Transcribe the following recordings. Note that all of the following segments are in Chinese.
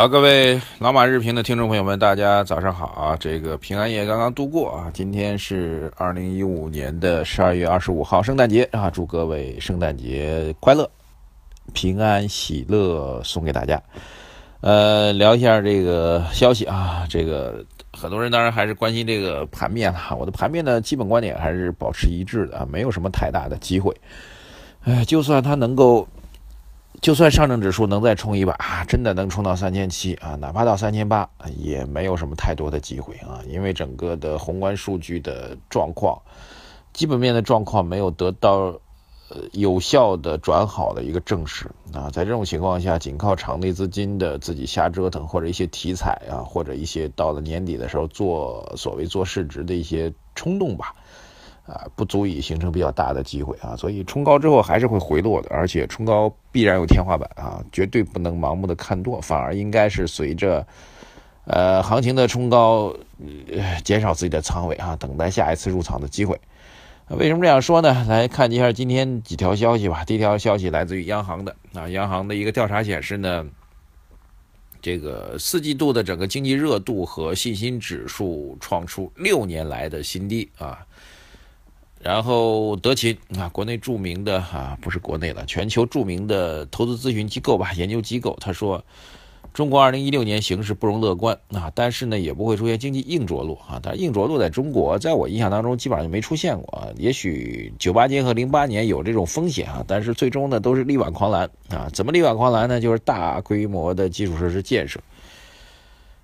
好，各位老马日评的听众朋友们，大家早上好啊！这个平安夜刚刚度过啊，今天是二零一五年的十二月二十五号，圣诞节啊！祝各位圣诞节快乐，平安喜乐送给大家。呃，聊一下这个消息啊，这个很多人当然还是关心这个盘面了。我的盘面的基本观点还是保持一致的啊，没有什么太大的机会。哎，就算它能够。就算上证指数能再冲一把啊，真的能冲到三千七啊，哪怕到三千八，也没有什么太多的机会啊，因为整个的宏观数据的状况，基本面的状况没有得到呃有效的转好的一个证实啊，在这种情况下，仅靠场内资金的自己瞎折腾，或者一些题材啊，或者一些到了年底的时候做所谓做市值的一些冲动吧。啊，不足以形成比较大的机会啊，所以冲高之后还是会回落的，而且冲高必然有天花板啊，绝对不能盲目的看多，反而应该是随着，呃，行情的冲高，呃减少自己的仓位啊，等待下一次入场的机会。为什么这样说呢？来看一下今天几条消息吧。第一条消息来自于央行的啊，央行的一个调查显示呢，这个四季度的整个经济热度和信心指数创出六年来的新低啊。然后德勤啊，国内著名的啊，不是国内了，全球著名的投资咨询机构吧，研究机构，他说，中国二零一六年形势不容乐观啊，但是呢，也不会出现经济硬着陆啊。但硬着陆在中国，在我印象当中基本上就没出现过。也许九八年和零八年有这种风险啊，但是最终呢，都是力挽狂澜啊。怎么力挽狂澜呢？就是大规模的基础设施建设。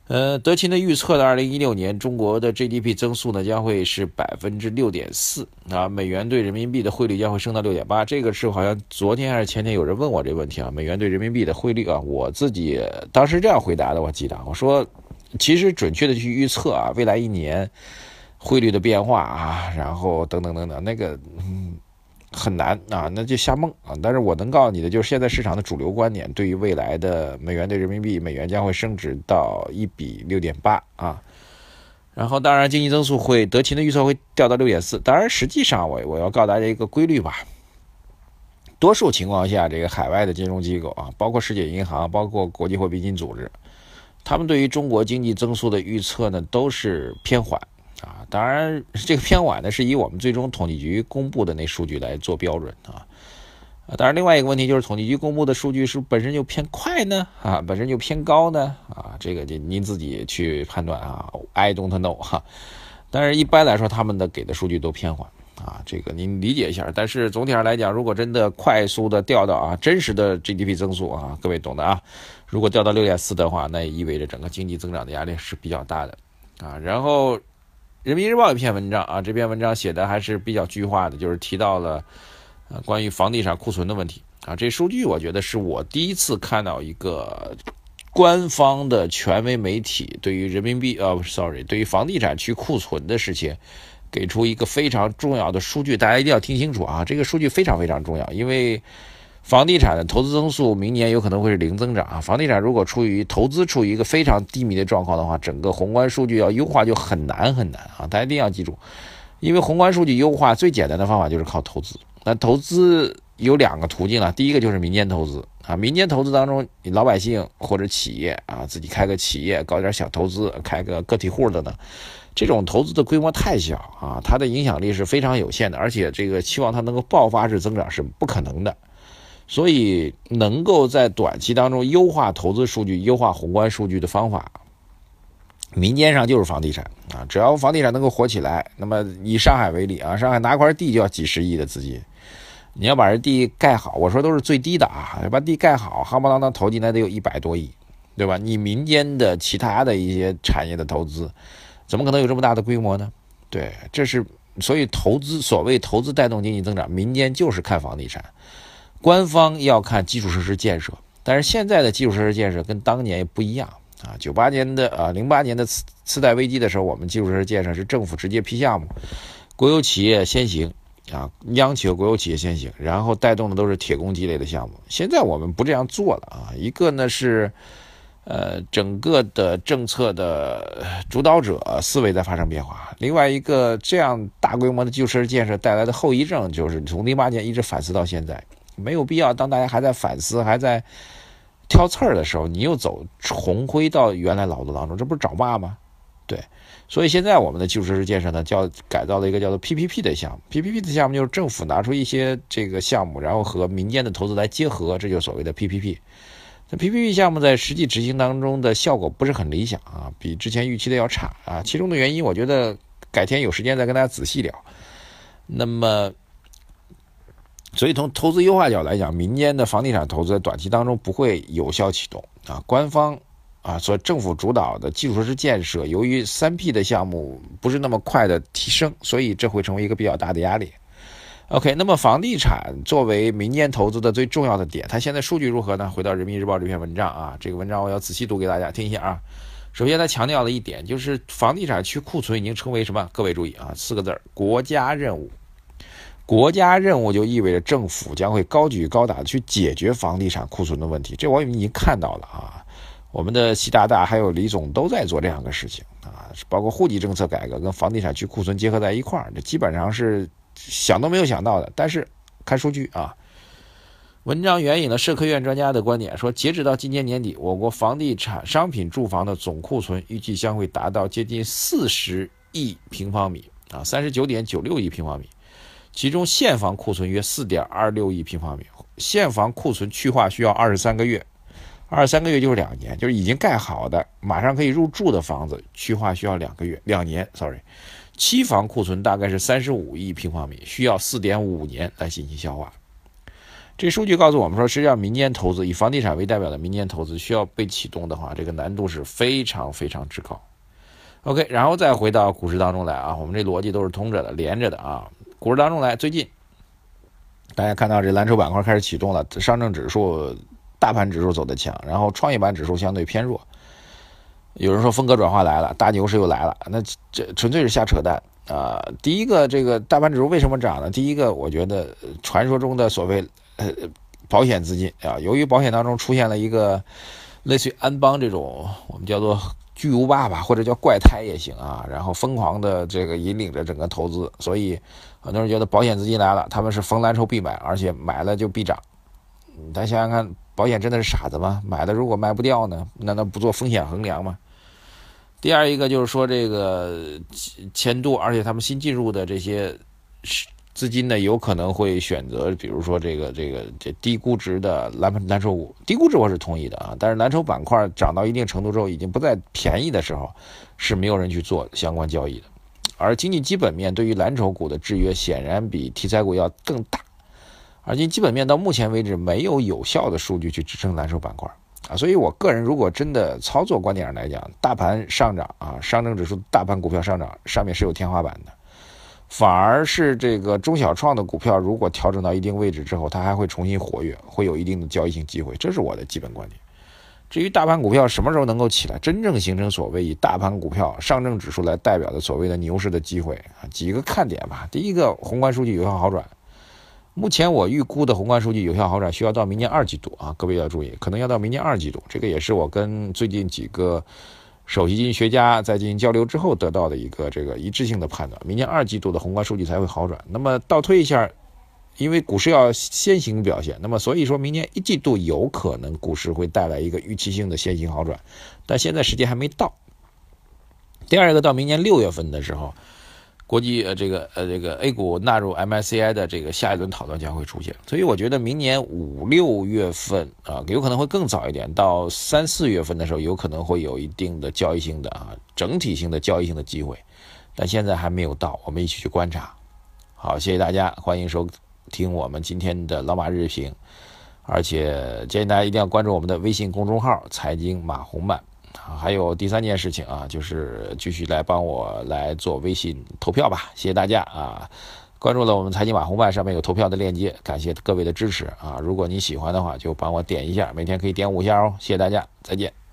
呃，德勤的预测的二零一六年中国的 GDP 增速呢将会是百分之六点四啊，美元对人民币的汇率将会升到六点八。这个是好像昨天还是前天有人问我这个问题啊，美元对人民币的汇率啊，我自己当时这样回答的，我记得我说，其实准确的去预测啊，未来一年汇率的变化啊，然后等等等等，那个嗯。很难啊，那就瞎蒙啊！但是我能告诉你的，就是现在市场的主流观点，对于未来的美元对人民币，美元将会升值到一比六点八啊。然后，当然经济增速会，德勤的预测会掉到六点四。当然，实际上我我要告诉大家一个规律吧，多数情况下，这个海外的金融机构啊，包括世界银行，包括国际货币基金组织，他们对于中国经济增速的预测呢，都是偏缓。啊，当然，这个偏晚呢，是以我们最终统计局公布的那数据来做标准啊。啊，当然，另外一个问题就是统计局公布的数据是本身就偏快呢，啊，本身就偏高呢，啊，这个就您自己去判断啊，I don't know 哈。但是一般来说，他们的给的数据都偏缓啊，这个您理解一下。但是总体上来讲，如果真的快速的掉到啊真实的 GDP 增速啊，各位懂的啊，如果掉到六点四的话，那也意味着整个经济增长的压力是比较大的啊。然后。人民日报一篇文章啊，这篇文章写的还是比较具化的，就是提到了呃关于房地产库存的问题啊。这数据我觉得是我第一次看到一个官方的权威媒体对于人民币呃，sorry，对于房地产去库存的事情，给出一个非常重要的数据，大家一定要听清楚啊，这个数据非常非常重要，因为。房地产的投资增速明年有可能会是零增长啊！房地产如果处于投资处于一个非常低迷的状况的话，整个宏观数据要优化就很难很难啊！大家一定要记住，因为宏观数据优化最简单的方法就是靠投资。那投资有两个途径了，第一个就是民间投资啊，民间投资当中，你老百姓或者企业啊，自己开个企业，搞点小投资，开个个体户的呢，这种投资的规模太小啊，它的影响力是非常有限的，而且这个期望它能够爆发式增长是不可能的。所以，能够在短期当中优化投资数据、优化宏观数据的方法，民间上就是房地产啊。只要房地产能够火起来，那么以上海为例啊，上海拿块地就要几十亿的资金，你要把这地盖好，我说都是最低的啊，把地盖好，夯不啷当投进来得有一百多亿，对吧？你民间的其他的一些产业的投资，怎么可能有这么大的规模呢？对，这是所以投资所谓投资带动经济增长，民间就是看房地产。官方要看基础设施建设，但是现在的基础设施建设跟当年也不一样啊。九八年的啊，零八年的次次贷危机的时候，我们基础设施建设是政府直接批项目，国有企业先行啊，央企和国有企业先行，然后带动的都是铁公鸡类的项目。现在我们不这样做了啊，一个呢是，呃，整个的政策的主导者思维在发生变化，另外一个这样大规模的基础设施建设带来的后遗症就是从零八年一直反思到现在，没有必要当大家还在反思还在挑刺儿的时候，你又走重回到原来老路当中，这不是找骂吗？对。所以现在我们的基础设施建设呢，叫改造了一个叫做 PPP 的项目。PPP 的项目就是政府拿出一些这个项目，然后和民间的投资来结合，这就所谓的 PPP。那 PPP 项目在实际执行当中的效果不是很理想啊，比之前预期的要差啊。其中的原因，我觉得改天有时间再跟大家仔细聊。那么，所以从投资优化角度来讲，民间的房地产投资在短期当中不会有效启动啊，官方。啊，所政府主导的基础设施建设，由于三 P 的项目不是那么快的提升，所以这会成为一个比较大的压力。OK，那么房地产作为民间投资的最重要的点，它现在数据如何呢？回到人民日报这篇文章啊，这个文章我要仔细读给大家听一下啊。首先，它强调了一点，就是房地产去库存已经成为什么？各位注意啊，四个字儿：国家任务。国家任务就意味着政府将会高举高打的去解决房地产库存的问题，这我已经看到了啊。我们的习大大还有李总都在做这样的事情啊，包括户籍政策改革跟房地产去库存结合在一块儿，这基本上是想都没有想到的。但是看数据啊，文章援引了社科院专家的观点，说截止到今年年底，我国房地产商品住房的总库存预计将会达到接近四十亿平方米啊，三十九点九六亿平方米，其中现房库存约四点二六亿平方米，现房库存去化需要二十三个月。二十三个月就是两年，就是已经盖好的、马上可以入住的房子，去化需要两个月、两年。Sorry，期房库存大概是三十五亿平方米，需要四点五年来进行消化。这数据告诉我们说，实际上民间投资以房地产为代表的民间投资需要被启动的话，这个难度是非常非常之高。OK，然后再回到股市当中来啊，我们这逻辑都是通着的、连着的啊。股市当中来，最近大家看到这蓝筹板块开始启动了，上证指数。大盘指数走的强，然后创业板指数相对偏弱。有人说风格转化来了，大牛市又来了，那这纯粹是瞎扯淡啊！第一个，这个大盘指数为什么涨呢？第一个，我觉得传说中的所谓呃保险资金啊，由于保险当中出现了一个类似于安邦这种我们叫做巨无霸吧，或者叫怪胎也行啊，然后疯狂的这个引领着整个投资，所以很多人觉得保险资金来了，他们是逢蓝筹必买，而且买了就必涨。咱想想看。保险真的是傻子吗？买了如果卖不掉呢？难道不做风险衡量吗？第二一个就是说这个钱多，而且他们新进入的这些资金呢，有可能会选择，比如说这个这个这低估值的蓝蓝筹股。低估值我是同意的啊，但是蓝筹板块涨到一定程度之后，已经不再便宜的时候，是没有人去做相关交易的。而经济基本面对于蓝筹股的制约，显然比题材股要更大。而今基本面到目前为止没有有效的数据去支撑蓝筹板块啊，所以我个人如果真的操作观点上来讲，大盘上涨啊，上证指数大盘股票上涨上面是有天花板的，反而是这个中小创的股票如果调整到一定位置之后，它还会重新活跃，会有一定的交易性机会，这是我的基本观点。至于大盘股票什么时候能够起来，真正形成所谓以大盘股票上证指数来代表的所谓的牛市的机会啊，几个看点吧。第一个，宏观数据有效好转。目前我预估的宏观数据有效好转需要到明年二季度啊，各位要注意，可能要到明年二季度。这个也是我跟最近几个首席经济学家在进行交流之后得到的一个这个一致性的判断。明年二季度的宏观数据才会好转。那么倒推一下，因为股市要先行表现，那么所以说明年一季度有可能股市会带来一个预期性的先行好转，但现在时间还没到。第二个到明年六月份的时候。国际呃，这个呃，这个 A 股纳入 MSCI 的这个下一轮讨论将会出现，所以我觉得明年五六月份啊，有可能会更早一点，到三四月份的时候，有可能会有一定的交易性的啊，整体性的交易性的机会，但现在还没有到，我们一起去观察。好，谢谢大家，欢迎收听我们今天的老马日评，而且建议大家一定要关注我们的微信公众号“财经马红漫”。还有第三件事情啊，就是继续来帮我来做微信投票吧，谢谢大家啊！关注了我们财经网红办，上面有投票的链接，感谢各位的支持啊！如果你喜欢的话，就帮我点一下，每天可以点五下哦，谢谢大家，再见。